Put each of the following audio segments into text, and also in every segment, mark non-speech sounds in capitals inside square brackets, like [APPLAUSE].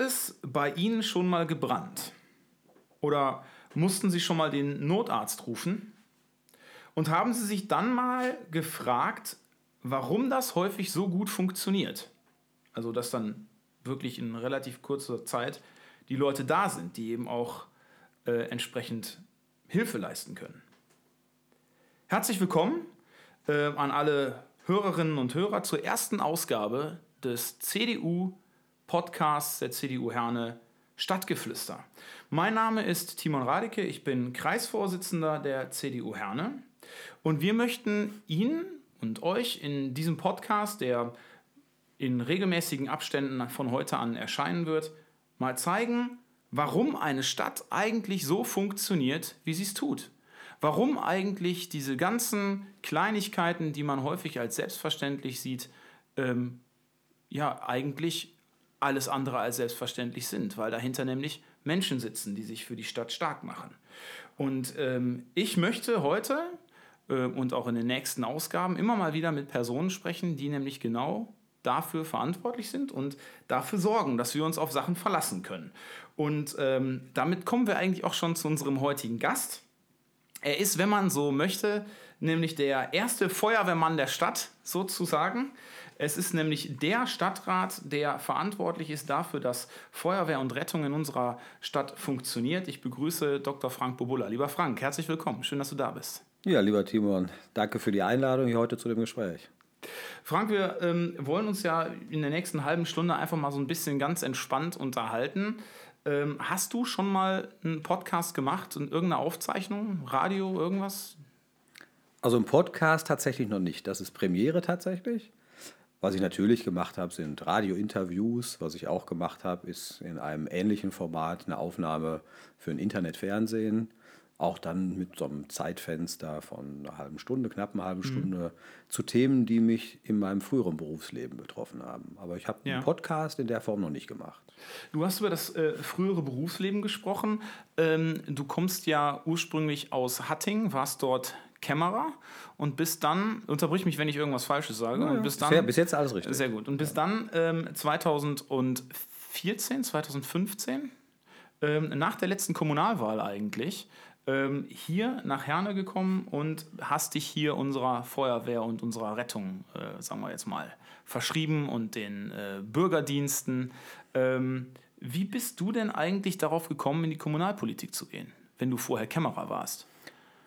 es bei Ihnen schon mal gebrannt? Oder mussten Sie schon mal den Notarzt rufen? Und haben Sie sich dann mal gefragt, warum das häufig so gut funktioniert? Also, dass dann wirklich in relativ kurzer Zeit die Leute da sind, die eben auch äh, entsprechend Hilfe leisten können. Herzlich willkommen äh, an alle Hörerinnen und Hörer zur ersten Ausgabe des CDU-Podcasts der CDU Herne Stadtgeflüster. Mein Name ist Timon Radeke, ich bin Kreisvorsitzender der CDU Herne und wir möchten Ihnen und euch in diesem Podcast, der in regelmäßigen Abständen von heute an erscheinen wird, mal zeigen, warum eine Stadt eigentlich so funktioniert, wie sie es tut. Warum eigentlich diese ganzen Kleinigkeiten, die man häufig als selbstverständlich sieht, ähm, ja eigentlich alles andere als selbstverständlich sind, weil dahinter nämlich Menschen sitzen, die sich für die Stadt stark machen. Und ähm, ich möchte heute äh, und auch in den nächsten Ausgaben immer mal wieder mit Personen sprechen, die nämlich genau dafür verantwortlich sind und dafür sorgen, dass wir uns auf Sachen verlassen können. Und ähm, damit kommen wir eigentlich auch schon zu unserem heutigen Gast. Er ist, wenn man so möchte, nämlich der erste Feuerwehrmann der Stadt sozusagen. Es ist nämlich der Stadtrat, der verantwortlich ist dafür, dass Feuerwehr und Rettung in unserer Stadt funktioniert. Ich begrüße Dr. Frank Bobulla. Lieber Frank, herzlich willkommen. Schön, dass du da bist. Ja, lieber Timon, danke für die Einladung hier heute zu dem Gespräch. Frank, wir ähm, wollen uns ja in der nächsten halben Stunde einfach mal so ein bisschen ganz entspannt unterhalten. Ähm, hast du schon mal einen Podcast gemacht und irgendeine Aufzeichnung, Radio, irgendwas? Also ein Podcast tatsächlich noch nicht. Das ist Premiere tatsächlich. Was ich natürlich gemacht habe, sind Radiointerviews. Was ich auch gemacht habe, ist in einem ähnlichen Format eine Aufnahme für ein Internetfernsehen. Auch dann mit so einem Zeitfenster von einer halben Stunde, knapp einer halben mhm. Stunde, zu Themen, die mich in meinem früheren Berufsleben betroffen haben. Aber ich habe ja. einen Podcast in der Form noch nicht gemacht. Du hast über das äh, frühere Berufsleben gesprochen. Ähm, du kommst ja ursprünglich aus Hatting, warst dort Kämmerer und bis dann, unterbrich mich, wenn ich irgendwas Falsches sage, ja, und bis dann. bis jetzt alles richtig. Sehr gut. Und bis dann ähm, 2014, 2015, ähm, nach der letzten Kommunalwahl eigentlich, ähm, hier nach Herne gekommen und hast dich hier unserer Feuerwehr und unserer Rettung, äh, sagen wir jetzt mal, verschrieben und den äh, Bürgerdiensten. Ähm, wie bist du denn eigentlich darauf gekommen, in die Kommunalpolitik zu gehen, wenn du vorher Kämmerer warst?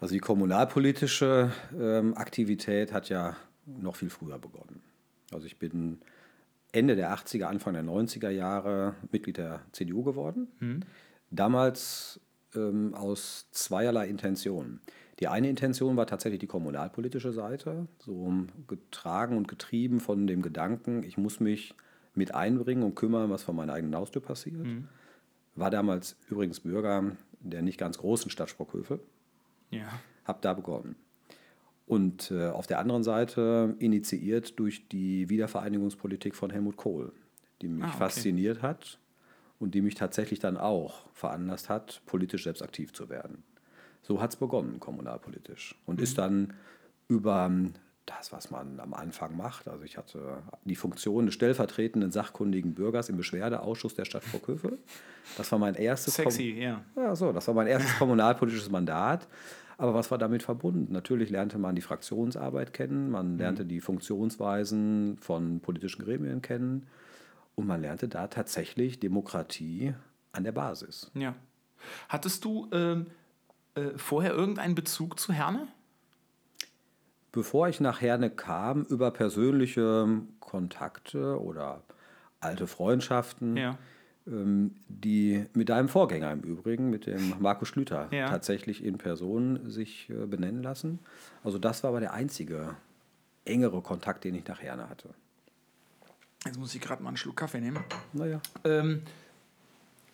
Also die kommunalpolitische ähm, Aktivität hat ja noch viel früher begonnen. Also ich bin Ende der 80er, Anfang der 90er Jahre Mitglied der CDU geworden. Mhm. Damals ähm, aus zweierlei Intentionen. Die eine Intention war tatsächlich die kommunalpolitische Seite, so getragen und getrieben von dem Gedanken, ich muss mich mit einbringen und kümmern, was vor meiner eigenen Haustür passiert. Mhm. War damals übrigens Bürger der nicht ganz großen Stadt Sprockhövel. Ja. Habe da begonnen. Und äh, auf der anderen Seite initiiert durch die Wiedervereinigungspolitik von Helmut Kohl, die mich ah, okay. fasziniert hat und die mich tatsächlich dann auch veranlasst hat, politisch selbst aktiv zu werden. So hat es begonnen, kommunalpolitisch. Und mhm. ist dann über das, was man am Anfang macht. Also ich hatte die Funktion des stellvertretenden sachkundigen Bürgers im Beschwerdeausschuss der Stadt Vorkövel. Das war mein erstes Sexy, ja. Ja, so, das war mein erstes [LAUGHS] kommunalpolitisches Mandat. Aber was war damit verbunden? Natürlich lernte man die Fraktionsarbeit kennen, man mhm. lernte mhm. die Funktionsweisen von politischen Gremien kennen und man lernte da tatsächlich Demokratie an der Basis. Ja. Hattest du ähm, äh, vorher irgendeinen Bezug zu Herne? Bevor ich nach Herne kam, über persönliche Kontakte oder alte Freundschaften, ja. Ähm, die mit deinem Vorgänger im Übrigen, mit dem Markus Schlüter, ja. tatsächlich in Person sich äh, benennen lassen. Also das war aber der einzige engere Kontakt, den ich nach Herne hatte. Jetzt muss ich gerade mal einen Schluck Kaffee nehmen. Naja. Ähm,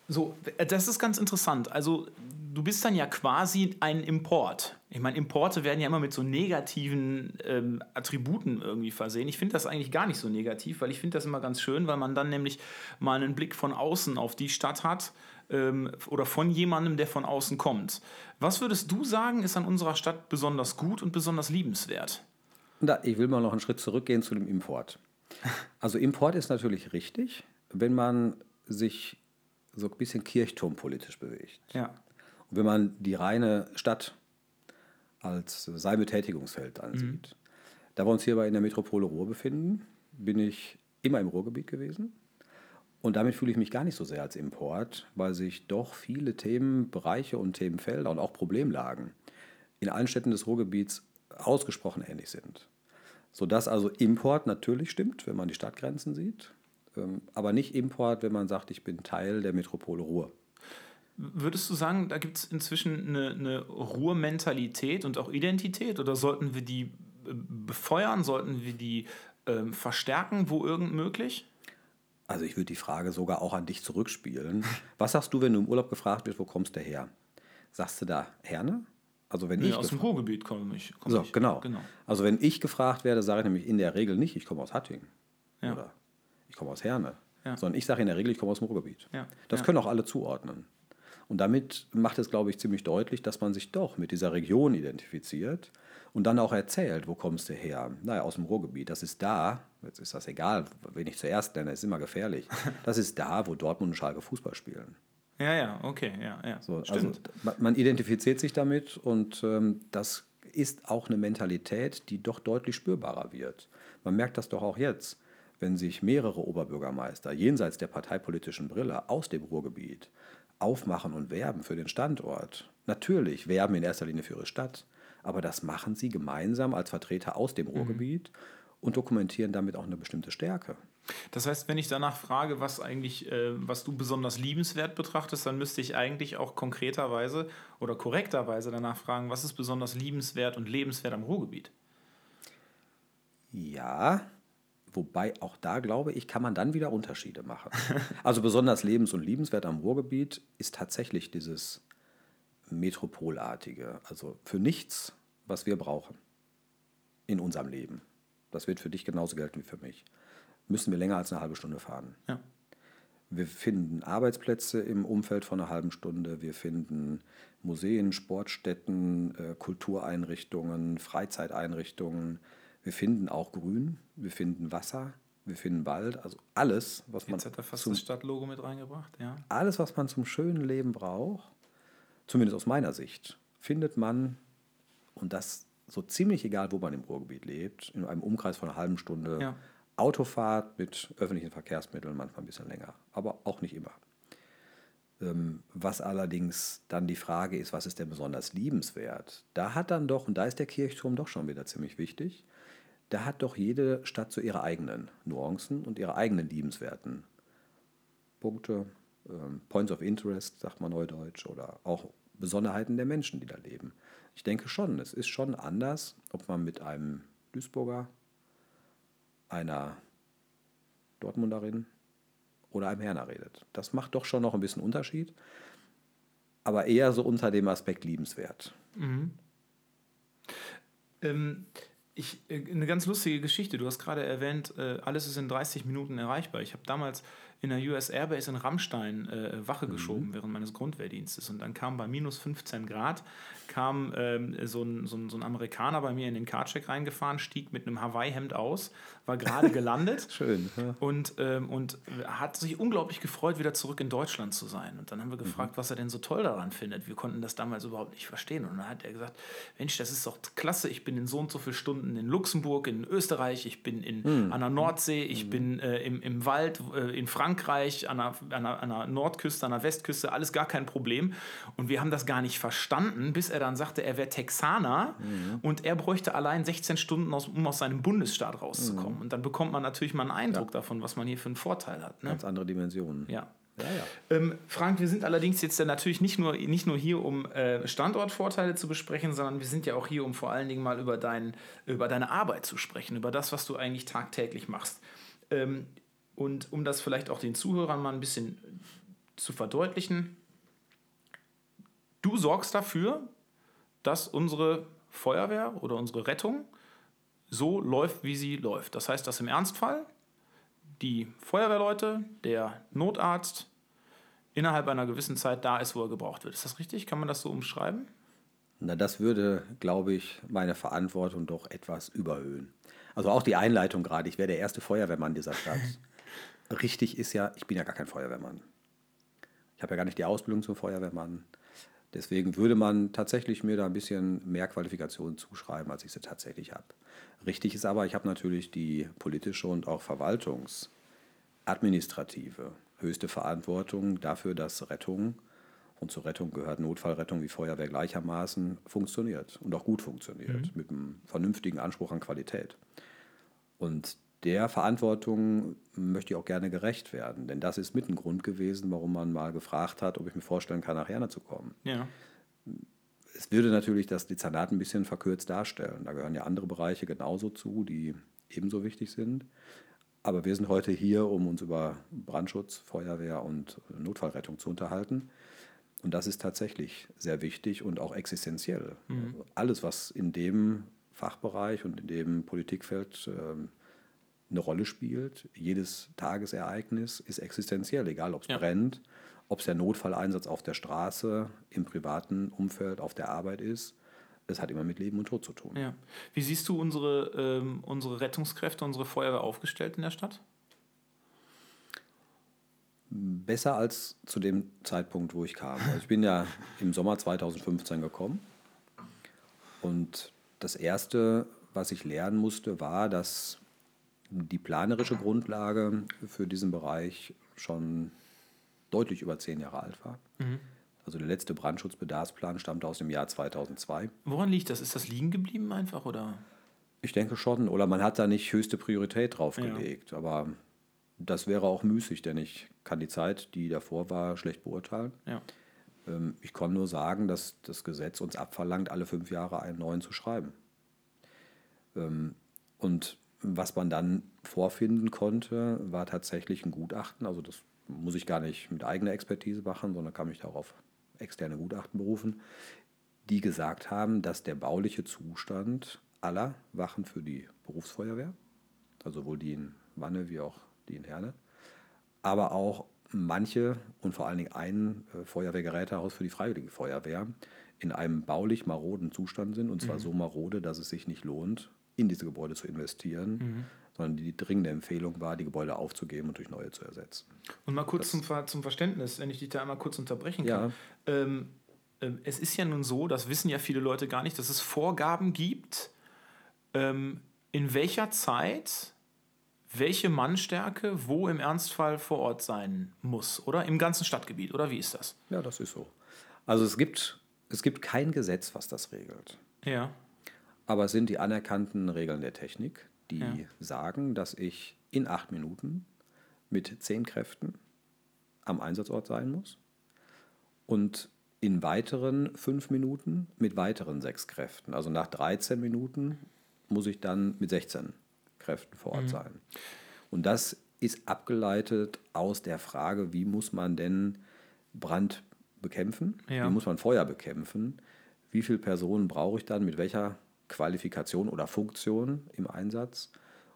so, das ist ganz interessant. Also, du bist dann ja quasi ein Import. Ich meine, Importe werden ja immer mit so negativen ähm, Attributen irgendwie versehen. Ich finde das eigentlich gar nicht so negativ, weil ich finde das immer ganz schön, weil man dann nämlich mal einen Blick von außen auf die Stadt hat ähm, oder von jemandem, der von außen kommt. Was würdest du sagen, ist an unserer Stadt besonders gut und besonders liebenswert? Da, ich will mal noch einen Schritt zurückgehen zu dem Import. Also Import ist natürlich richtig, wenn man sich so ein bisschen kirchturmpolitisch bewegt. Ja. Und wenn man die reine Stadt als sein Betätigungsfeld ansieht, da wir uns hierbei in der Metropole Ruhr befinden, bin ich immer im Ruhrgebiet gewesen. Und damit fühle ich mich gar nicht so sehr als Import, weil sich doch viele Themenbereiche und Themenfelder und auch Problemlagen in allen Städten des Ruhrgebiets ausgesprochen ähnlich sind. Sodass also Import natürlich stimmt, wenn man die Stadtgrenzen sieht, aber nicht Import, wenn man sagt, ich bin Teil der Metropole Ruhr. Würdest du sagen, da gibt es inzwischen eine, eine Ruhrmentalität und auch Identität oder sollten wir die äh, befeuern, sollten wir die ähm, verstärken, wo irgend möglich? Also ich würde die Frage sogar auch an dich zurückspielen. [LAUGHS] Was sagst du, wenn du im Urlaub gefragt wirst, wo kommst du her? Sagst du da Herne? Also wenn Nee, ich aus dem Ruhrgebiet komme ich. Komm so, ich. genau. genau. Also wenn ich gefragt werde, sage ich nämlich in der Regel nicht, ich komme aus Hattingen Ja. oder ich komme aus Herne, Ja. sondern ich sage in der Regel, ich komme aus dem Ruhrgebiet. Ja, Das können auch alle zuordnen. Und damit macht es, glaube ich, ziemlich deutlich, dass man sich doch mit dieser Region identifiziert und dann auch erzählt, wo kommst du her? Naja, aus dem Ruhrgebiet. Das ist da, jetzt ist das egal, wen ich zuerst nenne, ist immer gefährlich. [LAUGHS] Das ist da, wo Dortmund und Schalke Fußball spielen. Ja, ja, okay, ja, ja. So, also Stimmt. man- man identifiziert sich damit und ähm, das ist auch eine Mentalität, die doch deutlich spürbarer wird. Man merkt das doch auch jetzt, wenn sich mehrere Oberbürgermeister jenseits der parteipolitischen Brille aus dem Ruhrgebiet aufmachen und werben für den Standort. Natürlich werben in erster Linie für ihre Stadt, aber das machen sie gemeinsam als Vertreter aus dem Ruhrgebiet und dokumentieren damit auch eine bestimmte Stärke. Das heißt, wenn ich danach frage, was eigentlich, äh, was du besonders liebenswert betrachtest, dann müsste ich eigentlich auch konkreterweise oder korrekterweise danach fragen, was ist besonders liebenswert und lebenswert am Ruhrgebiet? Ja, wobei auch da glaube ich, kann man dann wieder Unterschiede machen. [LAUGHS] Also besonders lebens- und liebenswert am Ruhrgebiet ist tatsächlich dieses Metropolartige. Also für nichts, was wir brauchen in unserem Leben. Das wird für dich genauso gelten wie für mich. Müssen wir länger als eine halbe Stunde fahren. Ja. Wir finden Arbeitsplätze im Umfeld von einer halben Stunde. Wir finden Museen, Sportstätten, äh, Kultureinrichtungen, Freizeiteinrichtungen. Wir finden auch Grün. Wir finden Wasser. Wir finden Wald. Also alles, was man Jetzt hat er fast zum, das Stadtlogo mit reingebracht, ja. alles, was man zum schönen Leben braucht, zumindest aus meiner Sicht, findet man und das so ziemlich egal, wo man im Ruhrgebiet lebt, in einem Umkreis von einer halben Stunde. Ja. Autofahrt mit öffentlichen Verkehrsmitteln, manchmal ein bisschen länger, aber auch nicht immer. Ähm, Was allerdings dann die Frage ist, was ist denn besonders liebenswert? Da hat dann doch, und da ist der Kirchturm doch schon wieder ziemlich wichtig, da hat doch jede Stadt so ihre eigenen Nuancen und ihre eigenen liebenswerten Punkte, ähm, Points of Interest, sagt man neudeutsch, oder auch Besonderheiten der Menschen, die da leben. Ich denke schon, es ist schon anders, ob man mit einem Duisburger, einer Dortmunderin oder einem Herner redet. Das macht doch schon noch ein bisschen Unterschied, aber eher so unter dem Aspekt liebenswert. Ähm, ich, äh, eine ganz lustige Geschichte. Du hast gerade erwähnt, äh, alles ist in 30 Minuten erreichbar. Ich habe damals in der US Airbase in Rammstein äh, Wache geschoben während meines Grundwehrdienstes. Und dann kam bei minus 15 Grad, kam ähm, so, ein, so, ein, so ein Amerikaner bei mir in den Carcheck reingefahren, stieg mit einem Hawaii-Hemd aus, war gerade [LAUGHS] gelandet. Schön. Ja. Und, ähm, und hat sich unglaublich gefreut, wieder zurück in Deutschland zu sein. Und dann haben wir gefragt, was er denn so toll daran findet. Wir konnten das damals überhaupt nicht verstehen. Und dann hat er gesagt, Mensch, das ist doch klasse. Ich bin in so und so vielen Stunden in Luxemburg, in Österreich, ich bin in, an der Nordsee, ich bin äh, im, im Wald, äh, in Frankreich, an der, an, der, an der Nordküste, an der Westküste, alles gar kein Problem. Und wir haben das gar nicht verstanden, bis er dann sagte, er wäre Texaner und er bräuchte allein 16 Stunden, aus, um aus seinem Bundesstaat rauszukommen. Und dann bekommt man natürlich mal einen Eindruck davon, was man hier für einen Vorteil hat. Ne? Ganz andere Dimensionen. Ja. Ja, ja. Ähm, Frank, wir sind allerdings jetzt ja natürlich nicht nur, nicht nur hier, um äh, Standortvorteile zu besprechen, sondern wir sind ja auch hier, um vor allen Dingen mal über, dein, über deine Arbeit zu sprechen, über das, was du eigentlich tagtäglich machst. Ähm, und um das vielleicht auch den Zuhörern mal ein bisschen zu verdeutlichen, du sorgst dafür, dass unsere Feuerwehr oder unsere Rettung so läuft, wie sie läuft. Das heißt, dass im Ernstfall die Feuerwehrleute, der Notarzt innerhalb einer gewissen Zeit da ist, wo er gebraucht wird. Ist das richtig? Kann man das so umschreiben? Na, das würde, glaube ich, meine Verantwortung doch etwas überhöhen. Also auch die Einleitung gerade, ich wäre der erste Feuerwehrmann dieser Stadt. Richtig ist ja, ich bin ja gar kein Feuerwehrmann. Ich habe ja gar nicht die Ausbildung zum Feuerwehrmann. Deswegen würde man tatsächlich mir da ein bisschen mehr Qualifikationen zuschreiben, als ich sie tatsächlich habe. Richtig ist aber, ich habe natürlich die politische und auch verwaltungsadministrative höchste Verantwortung dafür, dass Rettung und zur Rettung gehört Notfallrettung wie Feuerwehr gleichermaßen funktioniert und auch gut funktioniert, mhm. mit einem vernünftigen Anspruch an Qualität. Und der Verantwortung möchte ich auch gerne gerecht werden, denn das ist mit ein Grund gewesen, warum man mal gefragt hat, ob ich mir vorstellen kann, nach Herne zu kommen. Ja. Es würde natürlich das Dezernat ein bisschen verkürzt darstellen. Da gehören ja andere Bereiche genauso zu, die ebenso wichtig sind. Aber wir sind heute hier, um uns über Brandschutz, Feuerwehr und Notfallrettung zu unterhalten. Und das ist tatsächlich sehr wichtig und auch existenziell. Mhm. Alles, was in dem Fachbereich und in dem Politikfeld äh, eine Rolle spielt, jedes Tagesereignis ist existenziell, egal ob es ja. brennt, ob es der Notfalleinsatz auf der Straße, im privaten Umfeld, auf der Arbeit ist. Es hat immer mit Leben und Tod zu tun. Ja. Wie siehst du unsere, ähm, unsere Rettungskräfte, unsere Feuerwehr aufgestellt in der Stadt? Besser als zu dem Zeitpunkt, wo ich kam. Also ich bin ja [LAUGHS] im Sommer 2015 gekommen und das Erste, was ich lernen musste, war, dass die planerische Grundlage für diesen Bereich schon deutlich über zehn Jahre alt war. Mhm. Also der letzte Brandschutzbedarfsplan stammte aus dem Jahr 2002. Woran liegt das? Ist das liegen geblieben einfach oder? Ich denke schon. Oder man hat da nicht höchste Priorität drauf gelegt. Ja. Aber das wäre auch müßig, denn ich kann die Zeit, die davor war, schlecht beurteilen. Ja. Ähm, ich kann nur sagen, dass das Gesetz uns abverlangt, alle fünf Jahre einen neuen zu schreiben. Ähm, und was man dann vorfinden konnte, war tatsächlich ein Gutachten. Also das muss ich gar nicht mit eigener Expertise machen, sondern kann mich darauf externe Gutachten berufen, die gesagt haben, dass der bauliche Zustand aller Wachen für die Berufsfeuerwehr, also sowohl die in Wanne wie auch die in Herne, aber auch manche und vor allen Dingen ein äh, Feuerwehrgerätehaus für die Freiwillige Feuerwehr in einem baulich maroden Zustand sind und zwar mhm. so marode, dass es sich nicht lohnt, in diese Gebäude zu investieren, mhm. sondern die dringende Empfehlung war, die Gebäude aufzugeben und durch neue zu ersetzen. Und mal kurz zum, zum, Verständnis, wenn ich dich da einmal kurz unterbrechen kann. Ja. Ähm, äh, es ist ja nun so, das wissen ja viele Leute gar nicht, dass es Vorgaben gibt, ähm, in welcher Zeit welche Mannstärke wo im Ernstfall vor Ort sein muss, oder? Im ganzen Stadtgebiet, oder wie ist das? Ja, das ist so. Also es gibt, es gibt kein Gesetz, was das regelt. Ja. Aber es sind die anerkannten Regeln der Technik, die ja. sagen, dass ich in acht Minuten mit zehn Kräften am Einsatzort sein muss und in weiteren fünf Minuten mit weiteren sechs Kräften. Also nach 13 Minuten muss ich dann mit 16 Kräften vor Ort mhm. sein. Und das ist abgeleitet aus der Frage, wie muss man denn Brand bekämpfen? Ja. Wie muss man Feuer bekämpfen? Wie viele Personen brauche ich dann mit welcher Qualifikation oder Funktion im Einsatz,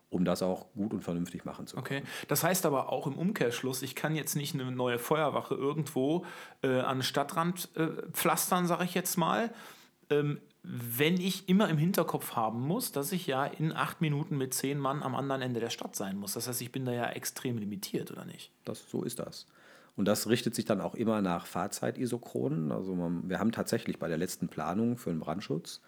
um das auch gut und vernünftig machen zu können. Okay, das heißt aber auch im Umkehrschluss, ich kann jetzt nicht eine neue Feuerwache irgendwo äh, an den Stadtrand äh, pflastern, sage ich jetzt mal. Ähm, wenn ich immer im Hinterkopf haben muss, dass ich ja in acht Minuten mit zehn Mann am anderen Ende der Stadt sein muss. Das heißt, ich bin da ja extrem limitiert, oder nicht? Das, so ist das. Und das richtet sich dann auch immer nach Fahrzeitisochronen. Also man, wir haben tatsächlich bei der letzten Planung für den Brandschutz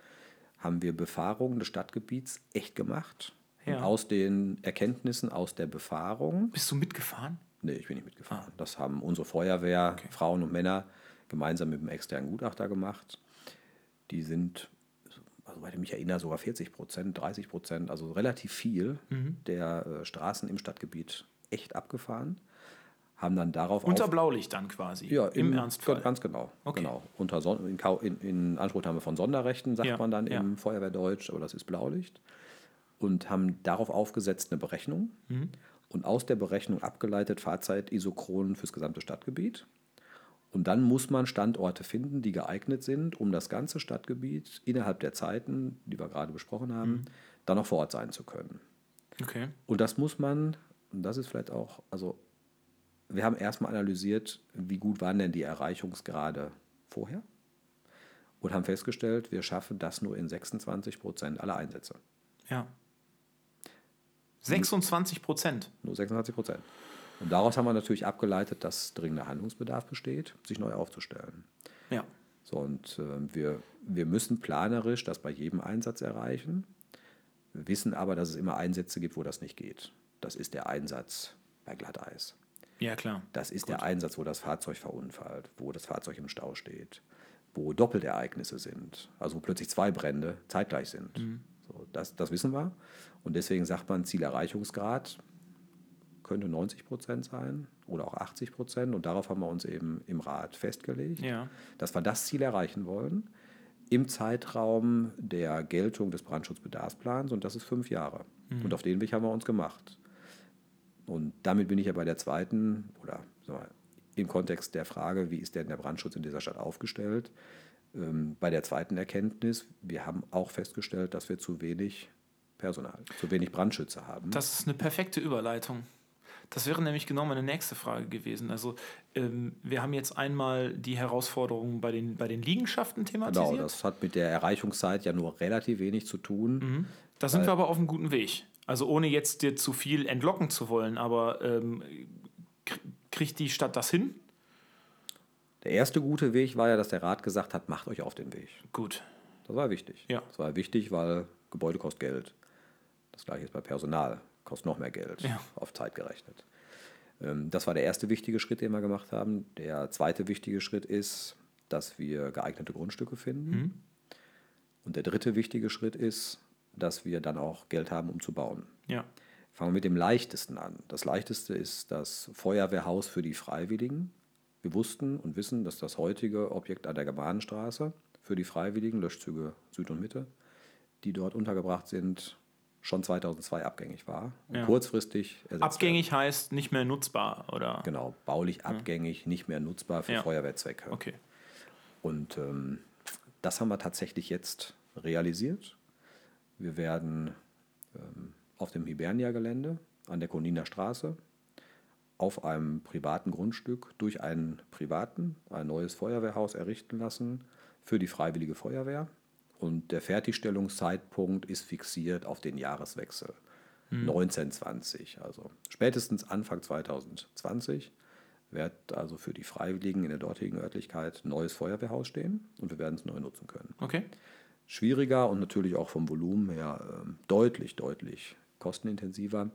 haben wir Befahrungen des Stadtgebiets echt gemacht. Ja. Und aus den Erkenntnissen aus der Befahrung. Bist du mitgefahren? Nee, ich bin nicht mitgefahren. Ah. Das haben unsere Feuerwehr, okay. Frauen und Männer, gemeinsam mit einem externen Gutachter gemacht. Die sind, soweit ich mich erinnere, sogar 40 Prozent, 30 Prozent, also relativ viel mhm. der äh, Straßen im Stadtgebiet echt abgefahren haben dann darauf unter Blaulicht dann quasi ja, im, im Ernstfall ganz genau okay. genau unter Son in, in, Anspruchnahme von Sonderrechten sagt ja, man dann ja. im Feuerwehrdeutsch aber das ist Blaulicht und haben darauf aufgesetzt eine Berechnung mhm. und aus der Berechnung abgeleitet Fahrzeit-Isochronen fürs gesamte Stadtgebiet und dann muss man Standorte finden, die geeignet sind, um das ganze Stadtgebiet innerhalb der Zeiten, die wir gerade besprochen haben, mhm. dann noch vor Ort sein zu können. Okay. Und das muss man, und das ist vielleicht auch, also wir haben erstmal analysiert, wie gut waren denn die Erreichungsgrade vorher und haben festgestellt, wir schaffen das nur in 26 Prozent aller Einsätze. Ja. 26 Prozent? Nur 26 Prozent. Und daraus haben wir natürlich abgeleitet, dass dringender Handlungsbedarf besteht, sich neu aufzustellen. Ja. So, und äh, wir, wir müssen planerisch das bei jedem Einsatz erreichen, wir wissen aber, dass es immer Einsätze gibt, wo das nicht geht. Das ist der Einsatz bei Glatteis. Ja, klar. Das ist der Einsatz, wo das Fahrzeug verunfallt, wo das Fahrzeug im Stau steht, wo Doppelereignisse sind, also wo plötzlich zwei Brände zeitgleich sind. So, das, das wissen wir. Und deswegen sagt man, Zielerreichungsgrad könnte 90 Prozent sein oder auch 80 Prozent. Und darauf haben wir uns eben im Rat festgelegt, Ja. dass wir das Ziel erreichen wollen im Zeitraum der Geltung des Brandschutzbedarfsplans. Und das ist fünf Jahre. Und auf den Weg haben wir uns gemacht. Und damit bin ich ja bei der zweiten oder wir, im Kontext der Frage, wie ist denn der Brandschutz in dieser Stadt aufgestellt, ähm, bei der zweiten Erkenntnis, wir haben auch festgestellt, dass wir zu wenig Personal, zu wenig Brandschützer haben. Das ist eine perfekte Überleitung. Das wäre nämlich genau meine nächste Frage gewesen. Also ähm, wir haben jetzt einmal die Herausforderungen bei den, bei den Liegenschaften thematisiert. genau, das hat mit der Erreichungszeit ja nur relativ wenig zu tun. Da sind wir aber auf einem guten Weg. Also ohne jetzt dir zu viel entlocken zu wollen, aber ähm, kr- kriegt die Stadt das hin? Der erste gute Weg war ja, dass der Rat gesagt hat, macht euch auf den Weg. Gut. Das war wichtig. Ja. Das war wichtig, weil Gebäude kostet Geld. Das gleiche ist bei Personal, kostet noch mehr Geld, Ja. auf Zeit gerechnet. Ähm, Das war der erste wichtige Schritt, den wir gemacht haben. Der zweite wichtige Schritt ist, dass wir geeignete Grundstücke finden. Und der dritte wichtige Schritt ist, dass wir dann auch Geld haben, um zu bauen. Ja. Fangen wir mit dem leichtesten an. Das leichteste ist das Feuerwehrhaus für die Freiwilligen. Wir wussten und wissen, dass das heutige Objekt an der Germanenstraße für die Freiwilligen, Löschzüge Süd und Mitte, die dort untergebracht sind, schon 2002 abgängig war. Und Ja. kurzfristig ersetzt Abgängig heißt nicht mehr nutzbar, oder? Werden. Genau, baulich abgängig, nicht mehr nutzbar für Ja. Feuerwehrzwecke. Okay. Und ähm, das haben wir tatsächlich jetzt realisiert. Wir werden ähm, auf dem Hibernia-Gelände an der Koniner Straße auf einem privaten Grundstück durch einen Privaten ein neues Feuerwehrhaus errichten lassen für die Freiwillige Feuerwehr. Und der Fertigstellungszeitpunkt ist fixiert auf den Jahreswechsel 1920. Also spätestens Anfang 2020 wird also für die Freiwilligen in der dortigen Örtlichkeit ein neues Feuerwehrhaus stehen und wir werden es neu nutzen können. Okay. Schwieriger und natürlich auch vom Volumen her ähm, deutlich, deutlich kostenintensiver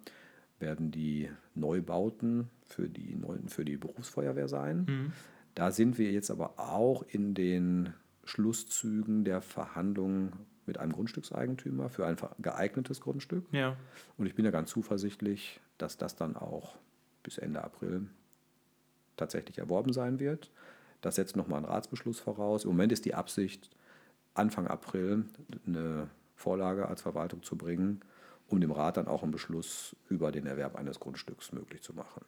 werden die Neubauten für die, neuen, für die Berufsfeuerwehr sein. Da sind wir jetzt aber auch in den Schlusszügen der Verhandlungen mit einem Grundstückseigentümer für ein geeignetes Grundstück. Ja. Und ich bin ja ganz zuversichtlich, dass das dann auch bis Ende April tatsächlich erworben sein wird. Das setzt nochmal einen Ratsbeschluss voraus. Im Moment ist die Absicht, Anfang April eine Vorlage als Verwaltung zu bringen, um dem Rat dann auch einen Beschluss über den Erwerb eines Grundstücks möglich zu machen.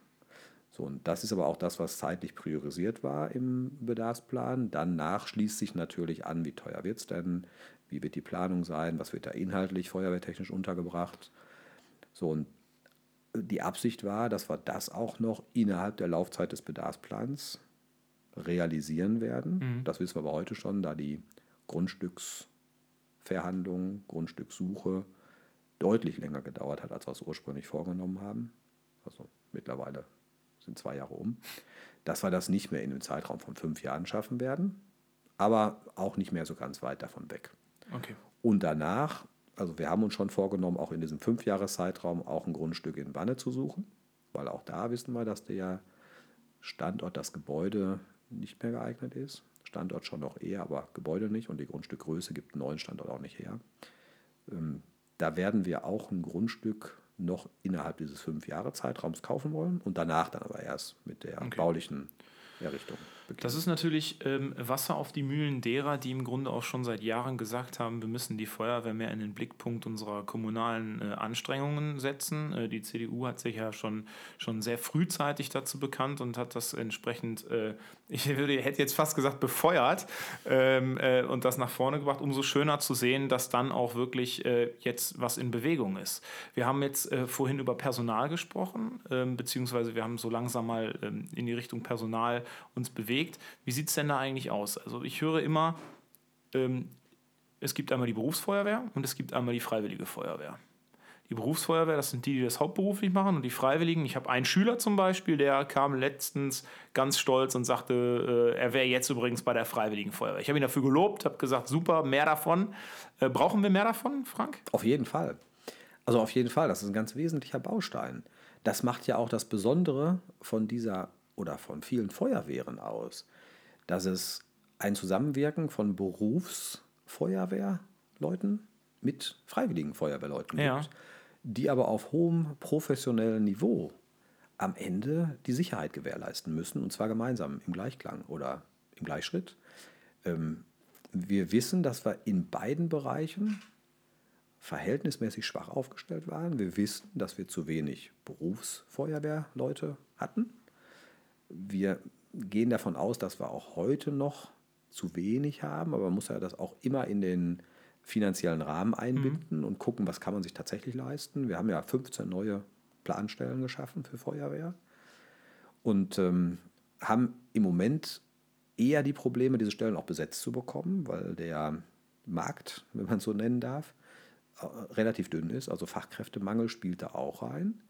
So, und das ist aber auch das, was zeitlich priorisiert war im Bedarfsplan. Danach schließt sich natürlich an, wie teuer wird es denn, wie wird die Planung sein, was wird da inhaltlich feuerwehrtechnisch untergebracht. So, und die Absicht war, dass wir das auch noch innerhalb der Laufzeit des Bedarfsplans realisieren werden. Das wissen wir aber heute schon, da die Grundstücksverhandlung, Grundstückssuche deutlich länger gedauert hat, als wir es ursprünglich vorgenommen haben. Also mittlerweile sind zwei Jahre um. Dass wir das nicht mehr in einem Zeitraum von fünf Jahren schaffen werden, aber auch nicht mehr so ganz weit davon weg. Okay. Und danach, also wir haben uns schon vorgenommen, auch in diesem Fünfjahreszeitraum auch ein Grundstück in Wanne zu suchen, weil auch da wissen wir, dass der Standort, das Gebäude nicht mehr geeignet ist. Standort schon noch eher, aber Gebäude nicht und die Grundstückgröße gibt einen neuen Standort auch nicht her. Ähm, da werden wir auch ein Grundstück noch innerhalb dieses Fünf-Jahre-Zeitraums kaufen wollen und danach dann aber erst mit der Okay. baulichen Errichtung beginnen. Das ist natürlich ähm, Wasser auf die Mühlen derer, die im Grunde auch schon seit Jahren gesagt haben, wir müssen die Feuerwehr mehr in den Blickpunkt unserer kommunalen äh, Anstrengungen setzen. Äh, die CDU hat sich ja schon, schon sehr frühzeitig dazu bekannt und hat das entsprechend, äh, [LAUGHS] ich würde, hätte jetzt fast gesagt, befeuert ähm, äh, und das nach vorne gebracht. Umso schöner zu sehen, dass dann auch wirklich äh, jetzt was in Bewegung ist. Wir haben jetzt äh, vorhin über Personal gesprochen, ähm, beziehungsweise wir haben so langsam mal ähm, in die Richtung Personal uns bewegt. Wie sieht es denn da eigentlich aus? Also ich höre immer, ähm, es gibt einmal die Berufsfeuerwehr und es gibt einmal die Freiwillige Feuerwehr. Die Die Berufsfeuerwehr, das sind die, die das hauptberuflich machen und die Freiwilligen. Ich habe einen Schüler zum Beispiel, der kam letztens ganz stolz und sagte, äh, er wäre jetzt übrigens bei der Freiwilligen Feuerwehr. Ich habe ihn dafür gelobt, habe gesagt, super, mehr davon. Äh, brauchen wir mehr davon, Frank? Auf jeden Fall. Also auf jeden Fall, das ist ein ganz wesentlicher Baustein. Das macht ja auch das Besondere von dieser oder von vielen Feuerwehren aus, dass es ein Zusammenwirken von Berufsfeuerwehrleuten mit freiwilligen Feuerwehrleuten Ja. gibt, die aber auf hohem professionellen Niveau am Ende die Sicherheit gewährleisten müssen, und zwar gemeinsam im Gleichklang oder im Gleichschritt. Ähm, wir wissen, dass wir in beiden Bereichen verhältnismäßig schwach aufgestellt waren. Wir wissen, dass wir zu wenig Berufsfeuerwehrleute hatten. Wir gehen davon aus, dass wir auch heute noch zu wenig haben, aber man muss ja das auch immer in den finanziellen Rahmen einbinden und gucken, was kann man sich tatsächlich leisten. Wir haben ja 15 neue Planstellen geschaffen für Feuerwehr und ähm, haben im Moment eher die Probleme, diese Stellen auch besetzt zu bekommen, weil der Markt, wenn man es so nennen darf, äh, relativ dünn ist. Also Fachkräftemangel spielt da auch rein.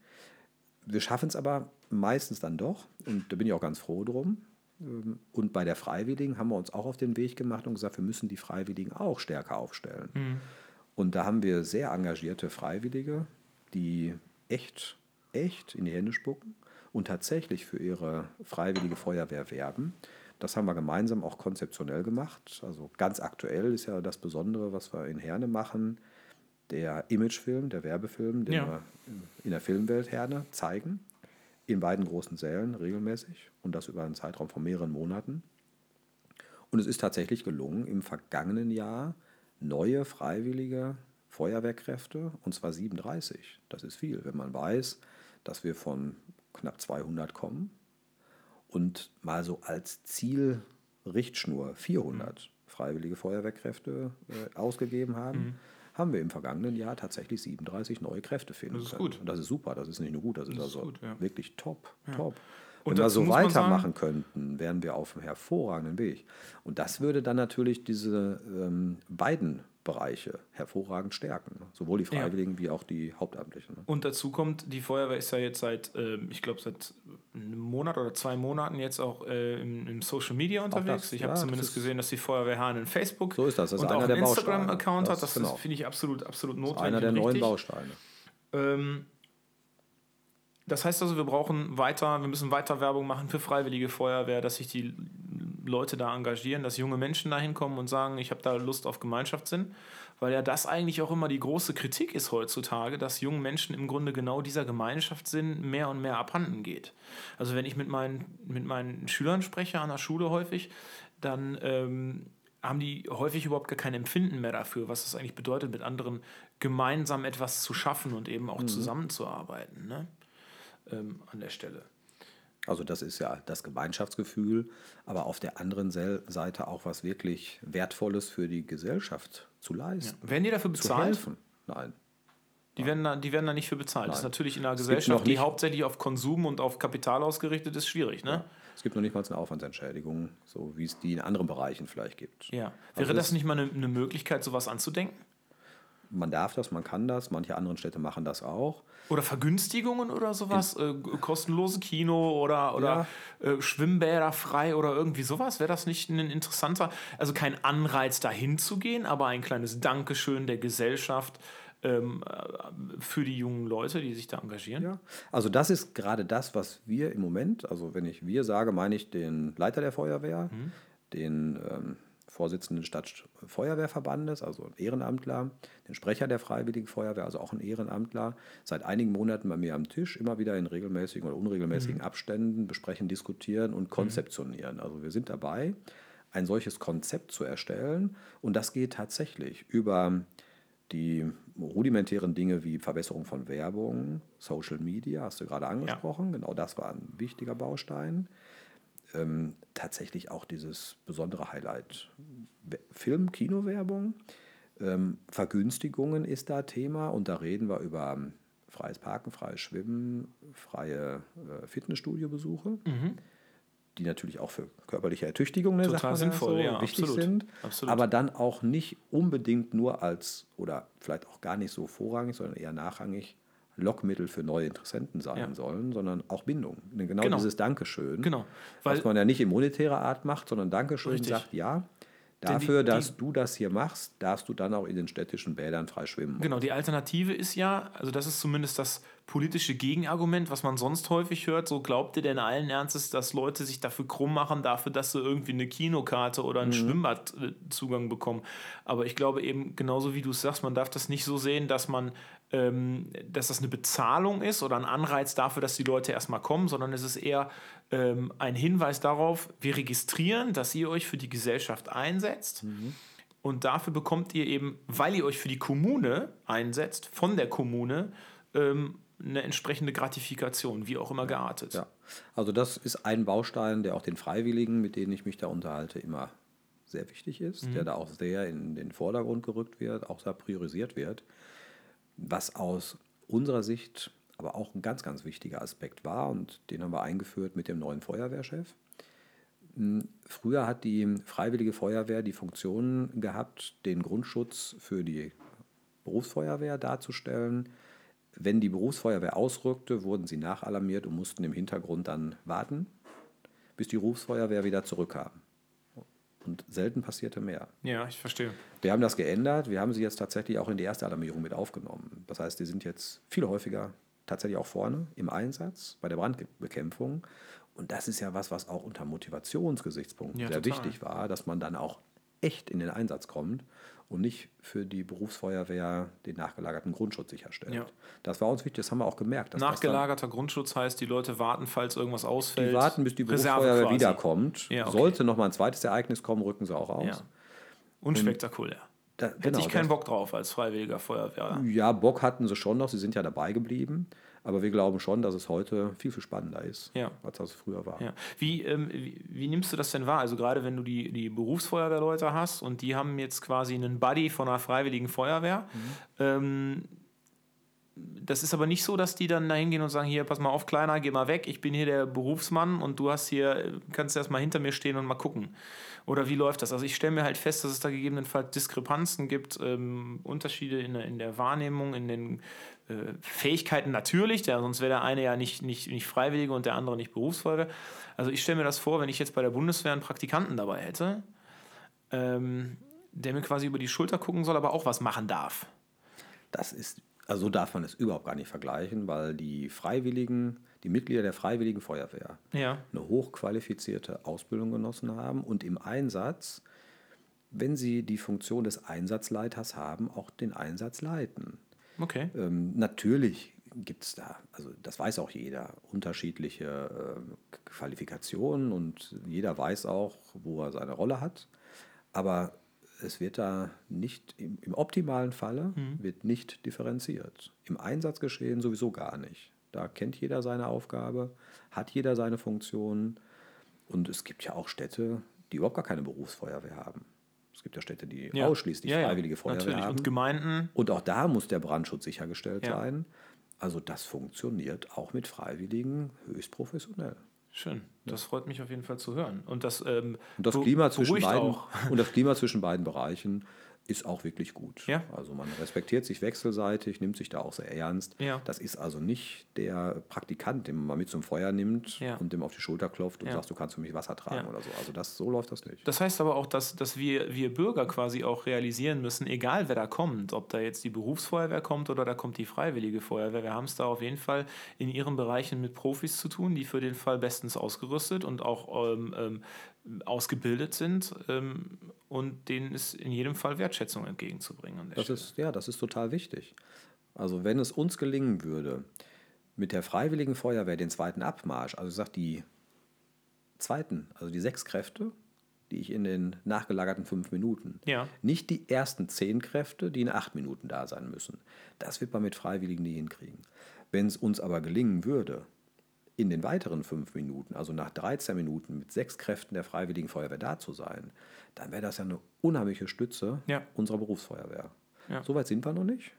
Wir schaffen es aber meistens dann doch und da bin ich auch ganz froh drum. Ähm, Und bei der Freiwilligen haben wir uns auch auf den Weg gemacht und gesagt, wir müssen die Freiwilligen auch stärker aufstellen. Und da haben wir sehr engagierte Freiwillige, die echt, echt in die Hände spucken und tatsächlich für ihre freiwillige Feuerwehr werben. Das haben wir gemeinsam auch konzeptionell gemacht. Also ganz aktuell ist ja das Besondere, was wir in Herne machen, der Imagefilm, der Werbefilm, den Ja. wir in der Filmwelt Herne zeigen, in beiden großen Sälen regelmäßig und das über einen Zeitraum von mehreren Monaten. Und es ist tatsächlich gelungen, im vergangenen Jahr neue freiwillige Feuerwehrkräfte, und zwar 37. Das ist viel, wenn man weiß, dass wir von knapp 200 kommen und mal so als Zielrichtschnur 400 freiwillige Feuerwehrkräfte äh, ausgegeben haben, haben wir im vergangenen Jahr tatsächlich 37 neue Kräfte finden Das ist können. gut. Und das ist super, das ist nicht nur gut, das ist Das ist also gut, ja. wirklich top, top. Und Wenn wir so weitermachen könnten, wären wir auf einem hervorragenden Weg. Und das würde dann natürlich diese ähm, beiden Bereiche hervorragend stärken. ne? Sowohl die Ja. Freiwilligen wie auch die Hauptamtlichen. ne? Und dazu kommt, die Feuerwehr ist ja jetzt seit, ähm, ich glaube, seit einem Monat oder zwei Monaten jetzt auch äh, im, im Social Media unterwegs. das, ich ja, habe zumindest gesehen, dass die Feuerwehr Hahn in Facebook So ist das. Das ist und auch einen. Instagram-Account hat. Das- genau. finde ich absolut, absolut Das ist notwendig. einer der neuen. Bausteine. Ähm, das heißt also, wir brauchen weiter, wir müssen weiter Werbung machen für Freiwillige Feuerwehr, dass sich die Leute da engagieren, dass junge Menschen da hinkommen und sagen, ich habe da Lust auf Gemeinschaftssinn. Weil ja das eigentlich auch immer die große Kritik ist heutzutage, dass jungen Menschen im Grunde genau dieser Gemeinschaftssinn mehr und mehr abhanden geht. Also wenn ich mit meinen, mit meinen Schülern spreche an der Schule häufig, dann ähm, haben die häufig überhaupt gar kein Empfinden mehr dafür, was es eigentlich bedeutet, mit anderen gemeinsam etwas zu schaffen und eben auch zusammenzuarbeiten ne? ähm, an der Stelle. Also das ist ja das Gemeinschaftsgefühl, aber auf der anderen Seite auch was wirklich Wertvolles für die Gesellschaft zu leisten, Werden die dafür bezahlt? Nein. Die werden, da, die werden da nicht für bezahlt. Das ist Nein. natürlich in einer gibt Gesellschaft, die hauptsächlich auf Konsum und auf Kapital ausgerichtet ist, schwierig. Ne? Es gibt noch nicht mal eine Aufwandsentschädigung, so wie es die in anderen Bereichen vielleicht gibt. Ja. Wäre Also das das- nicht mal eine, eine Möglichkeit, sowas anzudenken? Man darf das, man kann das, manche anderen Städte machen das auch. Oder Vergünstigungen oder sowas? Äh, kostenlose Kino oder, oder äh, Schwimmbäder frei oder irgendwie sowas? Wäre das nicht ein interessanter, also kein Anreiz dahin zu gehen, aber ein kleines Dankeschön der Gesellschaft ähm, äh, für die jungen Leute, die sich da engagieren? Ja. Also das ist gerade das, was wir im Moment, also wenn ich wir sage, meine ich den Leiter der Feuerwehr, den ähm, Vorsitzenden Stadtfeuerwehrverbandes, also ein Ehrenamtler, den Sprecher der Freiwilligen Feuerwehr, also auch ein Ehrenamtler, seit einigen Monaten bei mir am Tisch, immer wieder in regelmäßigen oder unregelmäßigen Abständen besprechen, diskutieren und konzeptionieren. Also wir sind dabei, ein solches Konzept zu erstellen. Und das geht tatsächlich über die rudimentären Dinge wie Verbesserung von Werbung, Social Media, hast du gerade angesprochen, genau das war ein wichtiger Baustein. Ähm, tatsächlich auch dieses besondere Highlight. Film, Kinowerbung, ähm, Vergünstigungen ist da Thema und da reden wir über ähm, freies Parken, freies Schwimmen, freie äh, Fitnessstudiobesuche. die natürlich auch für körperliche Ertüchtigung ne, Total sinnvoll, ja, wichtig absolut. sind, Absolut. aber dann auch nicht unbedingt nur als oder vielleicht auch gar nicht so vorrangig, sondern eher nachrangig Lockmittel für neue Interessenten sein Ja. sollen, sondern auch Bindung. Genau, Genau. dieses Dankeschön, Genau. Weil, was man ja nicht in monetärer Art macht, sondern Dankeschön Richtig. sagt, ja, die- dafür, die- dass du das hier machst, darfst du dann auch in den städtischen Bädern frei schwimmen. Genau, die Alternative ist ja, also das ist zumindest das politische Gegenargument, was man sonst häufig hört. So glaubt ihr denn allen Ernstes, dass Leute sich dafür krumm machen, dafür, dass sie irgendwie eine Kinokarte oder einen Schwimmbadzugang bekommen. Aber ich glaube eben, genauso wie du es sagst, man darf das nicht so sehen, dass man, ähm, dass das eine Bezahlung ist oder ein Anreiz dafür, dass die Leute erstmal kommen, sondern es ist eher ähm, ein Hinweis darauf, wir registrieren, dass ihr euch für die Gesellschaft einsetzt. Und dafür bekommt ihr eben, weil ihr euch für die Kommune einsetzt, von der Kommune, ähm, eine entsprechende Gratifikation, wie auch immer geartet. Ja, also das ist ein Baustein, der auch den Freiwilligen, mit denen ich mich da unterhalte, immer sehr wichtig ist, Mhm. der da auch sehr in den Vordergrund gerückt wird, auch sehr priorisiert wird. Was aus unserer Sicht aber auch ein ganz, ganz wichtiger Aspekt war und den haben wir eingeführt mit dem neuen Feuerwehrchef. Hm, Früher hat die Freiwillige Feuerwehr die Funktion gehabt, den Grundschutz für die Berufsfeuerwehr darzustellen. Wenn die Berufsfeuerwehr ausrückte, wurden sie nachalarmiert und mussten im Hintergrund dann warten, bis die Berufsfeuerwehr wieder zurückkam. Und selten passierte mehr. Ja, ich verstehe. Wir haben das geändert. Wir haben sie jetzt tatsächlich auch in die erste Alarmierung mit aufgenommen. Das heißt, die sind jetzt viel häufiger tatsächlich auch vorne im Einsatz bei der Brandbekämpfung. Und das ist ja was, was auch unter Motivationsgesichtspunkten Ja, sehr total. wichtig war, dass man dann auch echt in den Einsatz kommt und nicht für die Berufsfeuerwehr den nachgelagerten Grundschutz sicherstellt. Ja. Das war uns wichtig, das haben wir auch gemerkt. Nachgelagerter Grundschutz heißt, die Leute warten, falls irgendwas ausfällt. Die warten, bis die Reserve Berufsfeuerwehr quasi. wiederkommt. Ja, okay. Sollte noch mal ein zweites Ereignis kommen, rücken sie auch aus. Ja. Unspektakulär. Da, Hätte genau, ich keinen Bock drauf als freiwilliger Feuerwehr. Ja, Bock hatten sie schon noch, sie sind ja dabei geblieben. Aber wir glauben schon, dass es heute viel, viel spannender ist, Ja. als das früher war. Ja. Wie, ähm, wie, wie nimmst du das denn wahr? Also gerade wenn du die, die Berufsfeuerwehrleute hast und die haben jetzt quasi einen Buddy von einer freiwilligen Feuerwehr. Ähm, das ist aber nicht so, dass die dann da hingehen und sagen, hier, pass mal auf, Kleiner, geh mal weg, ich bin hier der Berufsmann und du hast hier, kannst erst mal hinter mir stehen und mal gucken. Oder wie läuft das? Also ich stelle mir halt fest, dass es da gegebenenfalls Diskrepanzen gibt, ähm, Unterschiede in der, in der Wahrnehmung, in den äh, Fähigkeiten natürlich, der, sonst wäre der eine ja nicht, nicht, nicht Freiwillige und der andere nicht Berufsfeuerwehr. Also ich stelle mir das vor, wenn ich jetzt bei der Bundeswehr einen Praktikanten dabei hätte, ähm, der mir quasi über die Schulter gucken soll, aber auch was machen darf. Das ist, also so darf man es überhaupt gar nicht vergleichen, weil die Freiwilligen, die Mitglieder der Freiwilligen Feuerwehr Ja. eine hochqualifizierte Ausbildung genossen haben und im Einsatz, wenn sie die Funktion des Einsatzleiters haben, auch den Einsatz leiten. Okay. Ähm, natürlich gibt es da, also das weiß auch jeder, unterschiedliche ähm, Qualifikationen und jeder weiß auch, wo er seine Rolle hat. Aber es wird da nicht, im, im optimalen Falle wird nicht differenziert. Im Einsatzgeschehen sowieso gar nicht. Da kennt jeder seine Aufgabe, hat jeder seine Funktion. Und es gibt ja auch Städte, die überhaupt gar keine Berufsfeuerwehr haben. Es gibt ja Städte, die Ja. ausschließlich Ja, ja, freiwillige Feuerwehr Natürlich. haben. Und Gemeinden. Und auch da muss der Brandschutz sichergestellt Ja. sein. Also das funktioniert auch mit Freiwilligen höchst professionell. Schön. Das freut mich auf jeden Fall zu hören. Und das, ähm, Und das, Klima zwischen beiden, auch. und das Klima zwischen beiden Bereichen ist auch wirklich gut. Ja. Also man respektiert sich wechselseitig, nimmt sich da auch sehr ernst. Ja. Das ist also nicht der Praktikant, den man mal mit zum Feuer nimmt Ja. und dem auf die Schulter klopft und sagt, du kannst für mich Wasser tragen oder so. Also das, so läuft das nicht. Das heißt aber auch, dass, dass wir, wir Bürger quasi auch realisieren müssen, egal wer da kommt, ob da jetzt die Berufsfeuerwehr kommt oder da kommt die Freiwillige Feuerwehr, wir haben es da auf jeden Fall in ihren Bereichen mit Profis zu tun, die für den Fall bestens ausgerüstet und auch ähm, ähm, ausgebildet sind ähm, und denen ist in jedem Fall Wertschätzung entgegenzubringen. Das Stelle. ist, ja, das ist total wichtig. Also wenn es uns gelingen würde, mit der Freiwilligen Feuerwehr den zweiten Abmarsch, also ich sage die zweiten, also die sechs Kräfte, die ich in den nachgelagerten fünf Minuten, Ja. nicht die ersten zehn Kräfte, die in acht Minuten da sein müssen. Das wird man mit Freiwilligen nie hinkriegen. Wenn es uns aber gelingen würde, in den weiteren fünf Minuten, also nach 13 Minuten mit sechs Kräften der Freiwilligen Feuerwehr da zu sein, dann wäre das ja eine unheimliche Stütze Ja. unserer Berufsfeuerwehr. Ja. So weit sind wir noch nicht.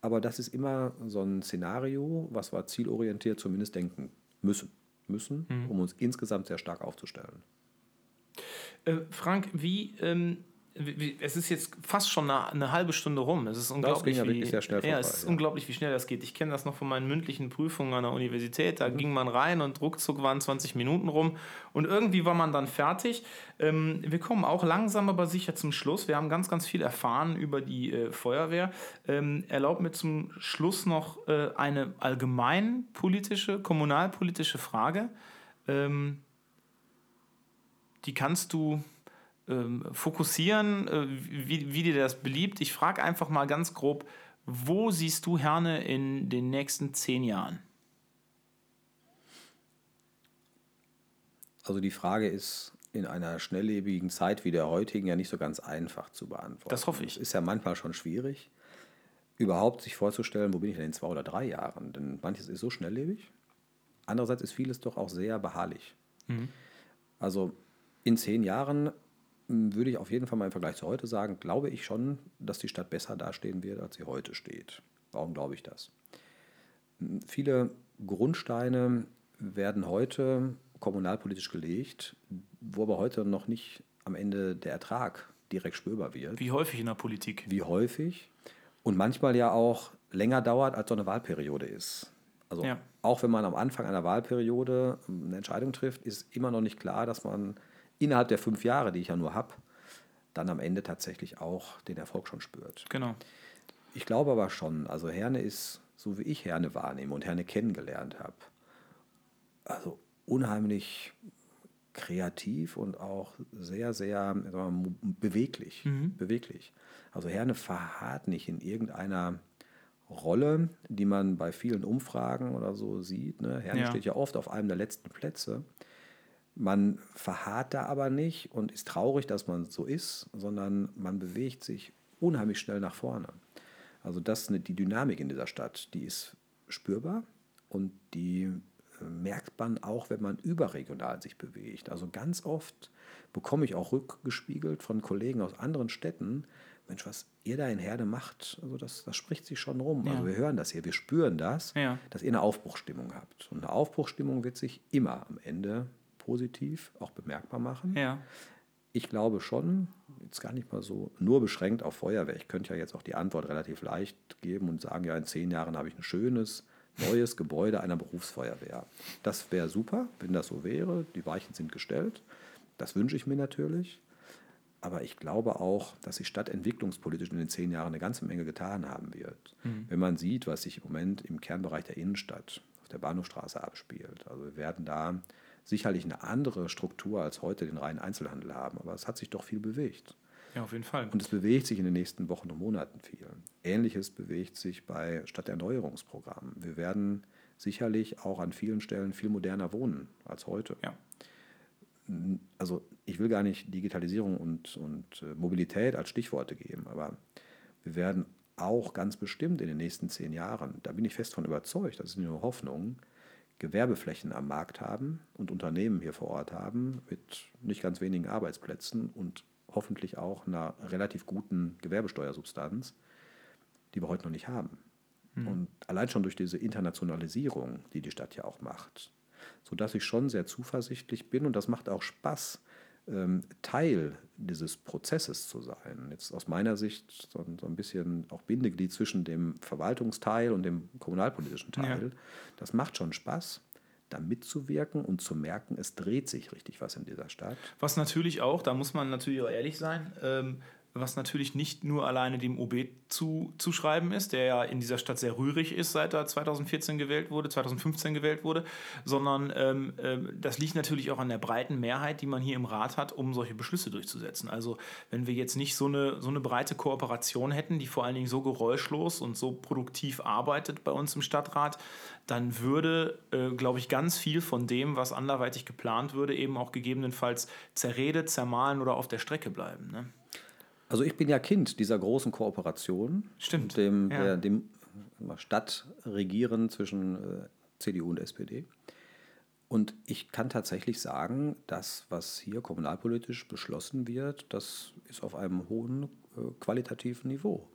Aber das ist immer so ein Szenario, was wir zielorientiert zumindest denken müssen. müssen, mhm. um uns insgesamt sehr stark aufzustellen. Äh, Frank, wie, ähm, wie, es ist jetzt fast schon eine, eine, halbe Stunde rum. Es ist unglaublich, das ging ja wie, sehr schnell vorbei, ja, es ist ja. unglaublich, wie schnell das geht. Ich kenne das noch von meinen mündlichen Prüfungen an der Universität. Da mhm. ging man rein und ruckzuck waren 20 Minuten rum und irgendwie war man dann fertig. Ähm, wir kommen auch langsam aber sicher zum Schluss. Wir haben ganz, ganz viel erfahren über die äh, Feuerwehr. Ähm, erlaubt mir zum Schluss noch äh, eine allgemeinpolitische, kommunalpolitische Frage. Ähm, die kannst du ähm, fokussieren, äh, wie, wie dir das beliebt. Ich frage einfach mal ganz grob, wo siehst du Herne in den nächsten zehn Jahren? Also die Frage ist in einer schnelllebigen Zeit wie der heutigen ja nicht so ganz einfach zu beantworten. Das hoffe ich. Es ist ja manchmal schon schwierig, überhaupt sich vorzustellen, wo bin ich denn in zwei oder drei Jahren. Denn manches ist so schnelllebig. Andererseits ist vieles doch auch sehr beharrlich. Mhm. Also in zehn Jahren würde ich auf jeden Fall mal im Vergleich zu heute sagen, glaube ich schon, dass die Stadt besser dastehen wird, als sie heute steht. Warum glaube ich das? Viele Grundsteine werden heute kommunalpolitisch gelegt, wo aber heute noch nicht am Ende der Ertrag direkt spürbar wird. Wie häufig in der Politik? Wie häufig und manchmal ja auch länger dauert, als so eine Wahlperiode ist. Also ja. auch wenn man am Anfang einer Wahlperiode eine Entscheidung trifft, ist immer noch nicht klar, dass man innerhalb der fünf Jahre, die ich ja nur habe, dann am Ende tatsächlich auch den Erfolg schon spürt. Genau. Ich glaube aber schon, also Herne ist, so wie ich Herne wahrnehme und Herne kennengelernt habe, also unheimlich kreativ und auch sehr, sehr mal, beweglich. Mhm. beweglich. Also Herne verharrt nicht in irgendeiner Rolle, die man bei vielen Umfragen oder so sieht. Ne? Herne ja. steht ja oft auf einem der letzten Plätze. Man verharrt da aber nicht und ist traurig, dass man so ist, sondern man bewegt sich unheimlich schnell nach vorne. Also das die Dynamik in dieser Stadt, die ist spürbar und die äh, merkt man auch, wenn man überregional sich bewegt. Also ganz oft bekomme ich auch rückgespiegelt von Kollegen aus anderen Städten, Mensch, was ihr da in Herde macht, also das, das spricht sich schon rum. Ja. Also wir hören das hier, wir spüren das, ja. dass ihr eine Aufbruchstimmung habt. Und eine Aufbruchstimmung wird sich immer am Ende positiv auch bemerkbar machen. Ja. Ich glaube schon, jetzt gar nicht mal so nur beschränkt auf Feuerwehr. Ich könnte ja jetzt auch die Antwort relativ leicht geben und sagen, ja, in zehn Jahren habe ich ein schönes, neues Gebäude einer Berufsfeuerwehr. Das wäre super, wenn das so wäre. Die Weichen sind gestellt. Das wünsche ich mir natürlich. Aber ich glaube auch, dass die Stadt entwicklungspolitisch in den zehn Jahren eine ganze Menge getan haben wird. Mhm. Wenn man sieht, was sich im Moment im Kernbereich der Innenstadt auf der Bahnhofstraße abspielt. Also wir werden da sicherlich eine andere Struktur als heute den reinen Einzelhandel haben, aber es hat sich doch viel bewegt. Ja, auf jeden Fall. Und es bewegt sich in den nächsten Wochen und Monaten viel. Ähnliches bewegt sich bei Stadterneuerungsprogrammen. Wir werden sicherlich auch an vielen Stellen viel moderner wohnen als heute. Ja. Also ich will gar nicht Digitalisierung und, und äh, Mobilität als Stichworte geben, aber wir werden auch ganz bestimmt in den nächsten zehn Jahren, da bin ich fest von überzeugt, das ist nur Hoffnung, Gewerbeflächen am Markt haben und Unternehmen hier vor Ort haben mit nicht ganz wenigen Arbeitsplätzen und hoffentlich auch einer relativ guten Gewerbesteuersubstanz, die wir heute noch nicht haben. Mhm. Und allein schon durch diese Internationalisierung, die die Stadt ja auch macht, sodass ich schon sehr zuversichtlich bin und das macht auch Spaß, Teil dieses Prozesses zu sein. Jetzt aus meiner Sicht so, so, ein bisschen auch Bindeglied zwischen dem Verwaltungsteil und dem kommunalpolitischen Teil. Ja. Das macht schon Spaß da mitzuwirken und zu merken, es dreht sich richtig was in dieser Stadt. Was natürlich auch, da muss man natürlich auch ehrlich sein, ähm, was natürlich nicht nur alleine dem OB zu, zuschreiben ist, der ja in dieser Stadt sehr rührig ist, seit er 2014 gewählt wurde, 2015 gewählt wurde, sondern ähm, ähm, das liegt natürlich auch an der breiten Mehrheit, die man hier im Rat hat, um solche Beschlüsse durchzusetzen. Also wenn wir jetzt nicht so eine, so eine breite Kooperation hätten, die vor allen Dingen so geräuschlos und so produktiv arbeitet bei uns im Stadtrat, dann würde, äh, glaube ich, ganz viel von dem, was anderweitig geplant würde, eben auch gegebenenfalls zerredet, zermahlen oder auf der Strecke bleiben. Ne? Also ich bin ja Kind dieser großen Kooperation. Stimmt. Dem, ja. der, dem Stadtregieren zwischen äh, CDU und SPD. Und ich kann tatsächlich sagen, das, was hier kommunalpolitisch beschlossen wird, das ist auf einem hohen äh, qualitativen Niveau.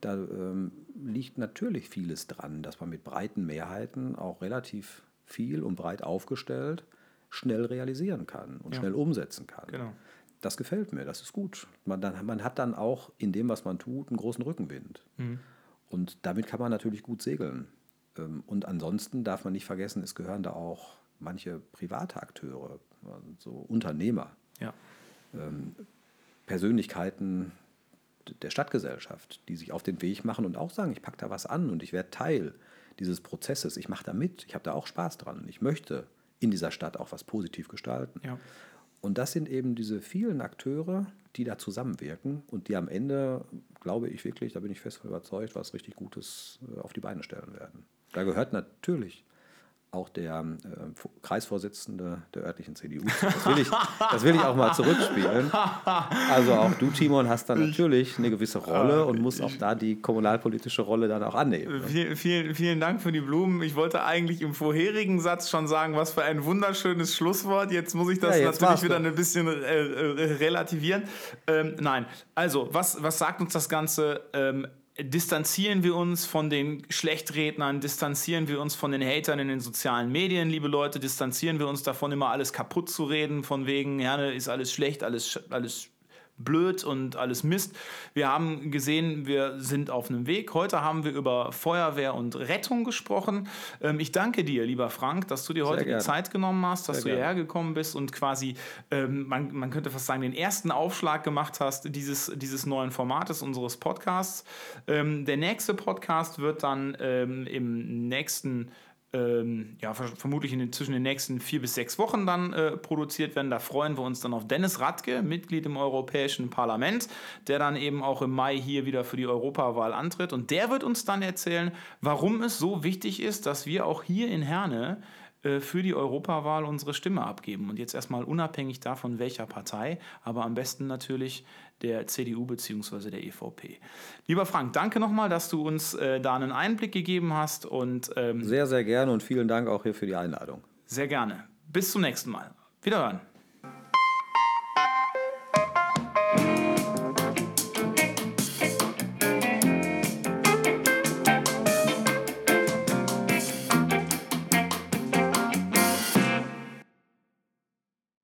Da ähm, liegt natürlich vieles dran, dass man mit breiten Mehrheiten auch relativ viel und breit aufgestellt, schnell realisieren kann und Ja. schnell umsetzen kann. Genau. Das gefällt mir, das ist gut. Man, dann, man hat dann auch in dem, was man tut, einen großen Rückenwind. Mhm. Und damit kann man natürlich gut segeln. Ähm, Und ansonsten darf man nicht vergessen, es gehören da auch manche private Akteure, also so Unternehmer, Ja. Persönlichkeiten der Stadtgesellschaft, die sich auf den Weg machen und auch sagen, ich packe da was an und ich werde Teil dieses Prozesses. Ich mache da mit, ich habe da auch Spaß dran. Ich möchte in dieser Stadt auch was positiv gestalten. Ja. Und das sind eben diese vielen Akteure, die da zusammenwirken und die am Ende, glaube ich wirklich, da bin ich fest von überzeugt, was richtig Gutes äh, auf die Beine stellen werden. Da gehört natürlich auch der äh, Vo- Kreisvorsitzende der örtlichen CDU. Das will, ich, das will ich auch mal zurückspielen. Also auch du, Timon, hast dann natürlich eine gewisse Rolle und musst auch da die kommunalpolitische Rolle dann auch annehmen. Vielen, vielen, vielen Dank für die Blumen. Ich wollte eigentlich im vorherigen Satz schon sagen, was für ein wunderschönes Schlusswort. Jetzt muss ich das Ja, natürlich wieder ein bisschen äh, äh, relativieren. Ähm, nein, also, was, was sagt uns das Ganze? Ähm, distanzieren wir uns von den Schlechtrednern, distanzieren wir uns von den Hatern in den sozialen Medien, liebe Leute, distanzieren wir uns davon, immer alles kaputt zu reden, von wegen, ja, ne, ist alles schlecht, alles, alles blöd und alles Mist. Wir haben gesehen, wir sind auf einem Weg. Heute haben wir über Feuerwehr und Rettung gesprochen. Ähm, ich danke dir, lieber Frank, dass du dir heute die. Zeit genommen hast, dass Sehr du gerne. hierher gekommen bist und quasi, ähm, man, man könnte fast sagen, den ersten Aufschlag gemacht hast dieses, dieses neuen Formates unseres Podcasts. Ähm, der nächste Podcast wird dann ähm, im nächsten ähm, ja, ver- vermutlich in den, zwischen den nächsten vier bis sechs Wochen dann äh, produziert werden. Da freuen wir uns dann auf Dennis Radke, Mitglied im Europäischen Parlament, der dann eben auch im Mai hier wieder für die Europawahl antritt. Und der wird uns dann erzählen, warum es so wichtig ist, dass wir auch hier in Herne äh, für die Europawahl unsere Stimme abgeben. Und jetzt erstmal unabhängig davon, welcher Partei, aber am besten natürlich der CDU bzw. der EVP. Lieber Frank, danke nochmal, dass du uns äh, da einen Einblick gegeben hast und ähm, Sehr, sehr gerne und vielen Dank auch hier für die Einladung. sehr gerne. Bis zum nächsten Mal. Wiederhören.